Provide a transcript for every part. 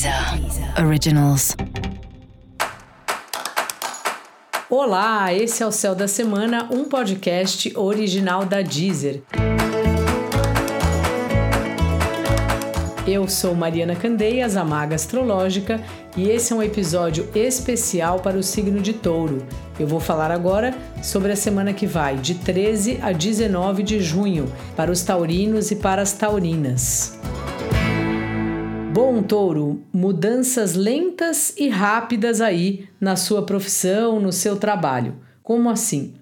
Deezer Originals. Olá, esse é o Céu da Semana, um podcast original da Deezer. Eu sou Mariana Candeias, a Maga Astrológica, e esse é um episódio especial para o signo de Touro. Eu vou falar agora sobre a semana que vai, de 13 a 19 de junho, para os taurinos e para as taurinas. Bom, touro, mudanças lentas e rápidas aí na sua profissão, no seu trabalho. Como assim?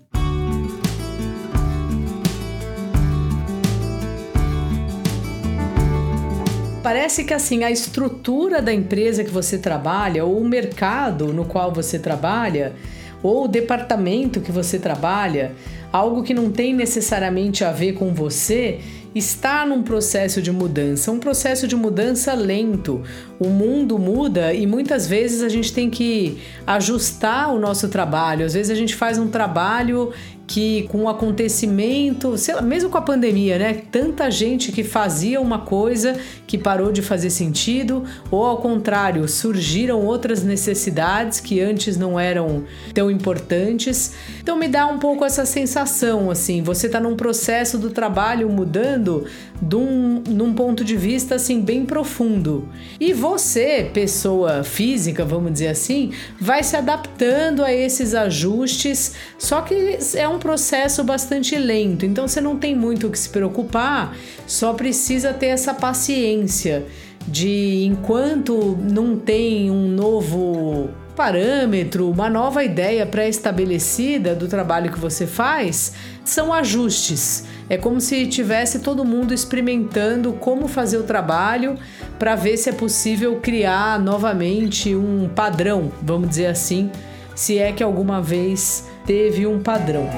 Parece que assim a estrutura da empresa que você trabalha, ou o mercado no qual você trabalha, ou o departamento que você trabalha, algo que não tem necessariamente a ver com você, está num processo de mudança, um processo de mudança lento. O mundo muda e muitas vezes a gente tem que ajustar o nosso trabalho. Às vezes a gente faz um trabalho que com o acontecimento, lá, mesmo com a pandemia, né? Tanta gente que fazia uma coisa que parou de fazer sentido, ou ao contrário, surgiram outras necessidades que antes não eram tão importantes. Então me dá um pouco essa sensação assim, você está num processo do trabalho mudando um, num ponto de vista assim bem profundo. E você, pessoa física, vamos dizer assim, vai se adaptando a esses ajustes, só que é um processo bastante lento, então você não tem muito o que se preocupar, só precisa ter essa paciência de enquanto não tem um novo parâmetro, uma nova ideia pré-estabelecida do trabalho que você faz, são ajustes. É como se tivesse todo mundo experimentando como fazer o trabalho para ver se é possível criar novamente um padrão, vamos dizer assim, se é que alguma vez teve um padrão.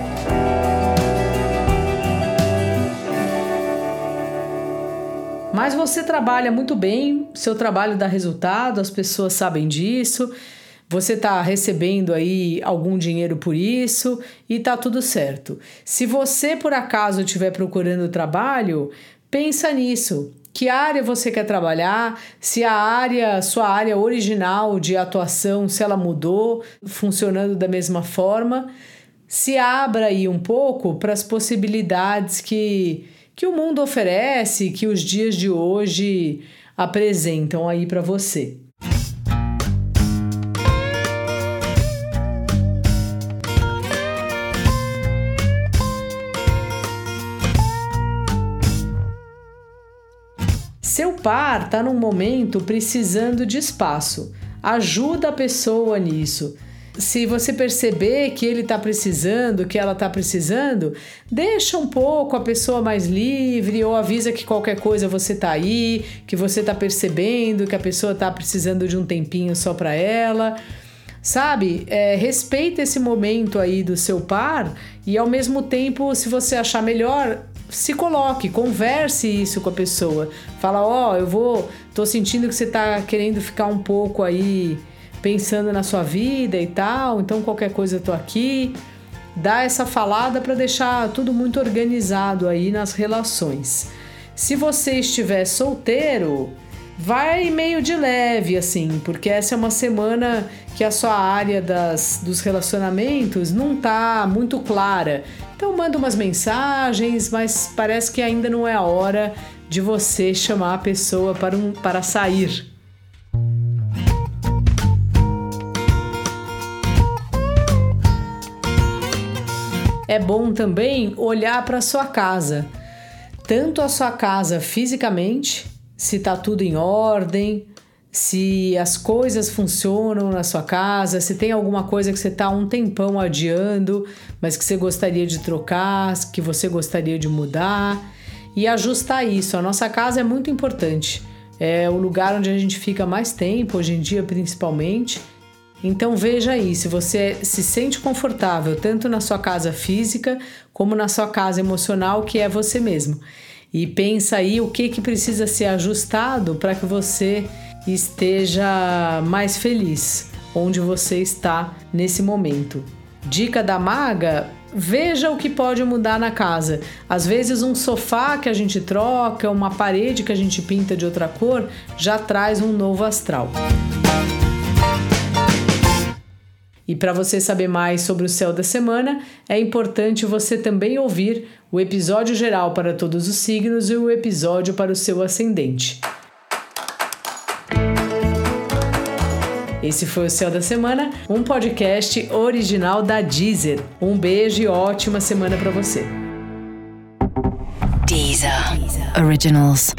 Mas você trabalha muito bem, seu trabalho dá resultado, as pessoas sabem disso, você está recebendo aí algum dinheiro por isso e tá tudo certo. Se você por acaso estiver procurando trabalho, pensa nisso. Que área você quer trabalhar? Se a área, sua área original de atuação, se ela mudou, funcionando da mesma forma, se abra aí um pouco para as possibilidades que, que o mundo oferece, que os dias de hoje apresentam aí para você. Seu par está num momento precisando de espaço. Ajuda a pessoa nisso. Se você perceber que ele está precisando, que ela está precisando, deixa um pouco a pessoa mais livre ou avisa que qualquer coisa você está aí, que você está percebendo que a pessoa está precisando de um tempinho só para ela. Sabe? É, respeita esse momento aí do seu par e ao mesmo tempo, se você achar melhor, se coloque, converse isso com a pessoa. Fala, ó, oh, eu vou, tô sentindo que você tá querendo ficar um pouco aí pensando na sua vida e tal, então qualquer coisa eu tô aqui. Dá essa falada para deixar tudo muito organizado aí nas relações. Se você estiver solteiro, vai meio de leve, assim, porque essa é uma semana que a sua área das, dos relacionamentos não tá muito clara. Então manda umas mensagens, mas parece que ainda não é a hora de você chamar a pessoa para, um, para sair. É bom também olhar para sua casa, tanto a sua casa fisicamente se tá tudo em ordem, se as coisas funcionam na sua casa, se tem alguma coisa que você tá um tempão adiando, mas que você gostaria de trocar, que você gostaria de mudar e ajustar isso. A nossa casa é muito importante. É o lugar onde a gente fica mais tempo, hoje em dia principalmente. Então veja aí, se você se sente confortável tanto na sua casa física como na sua casa emocional, que é você mesmo e pensa aí o que, que precisa ser ajustado para que você esteja mais feliz onde você está nesse momento. Dica da maga: veja o que pode mudar na casa. Às vezes, um sofá que a gente troca, uma parede que a gente pinta de outra cor, já traz um novo astral. E para você saber mais sobre o céu da semana, é importante você também ouvir o episódio geral para todos os signos e o episódio para o seu ascendente. Esse foi o Céu da Semana, um podcast original da Deezer. Um beijo e ótima semana para você. Deezer. Originals.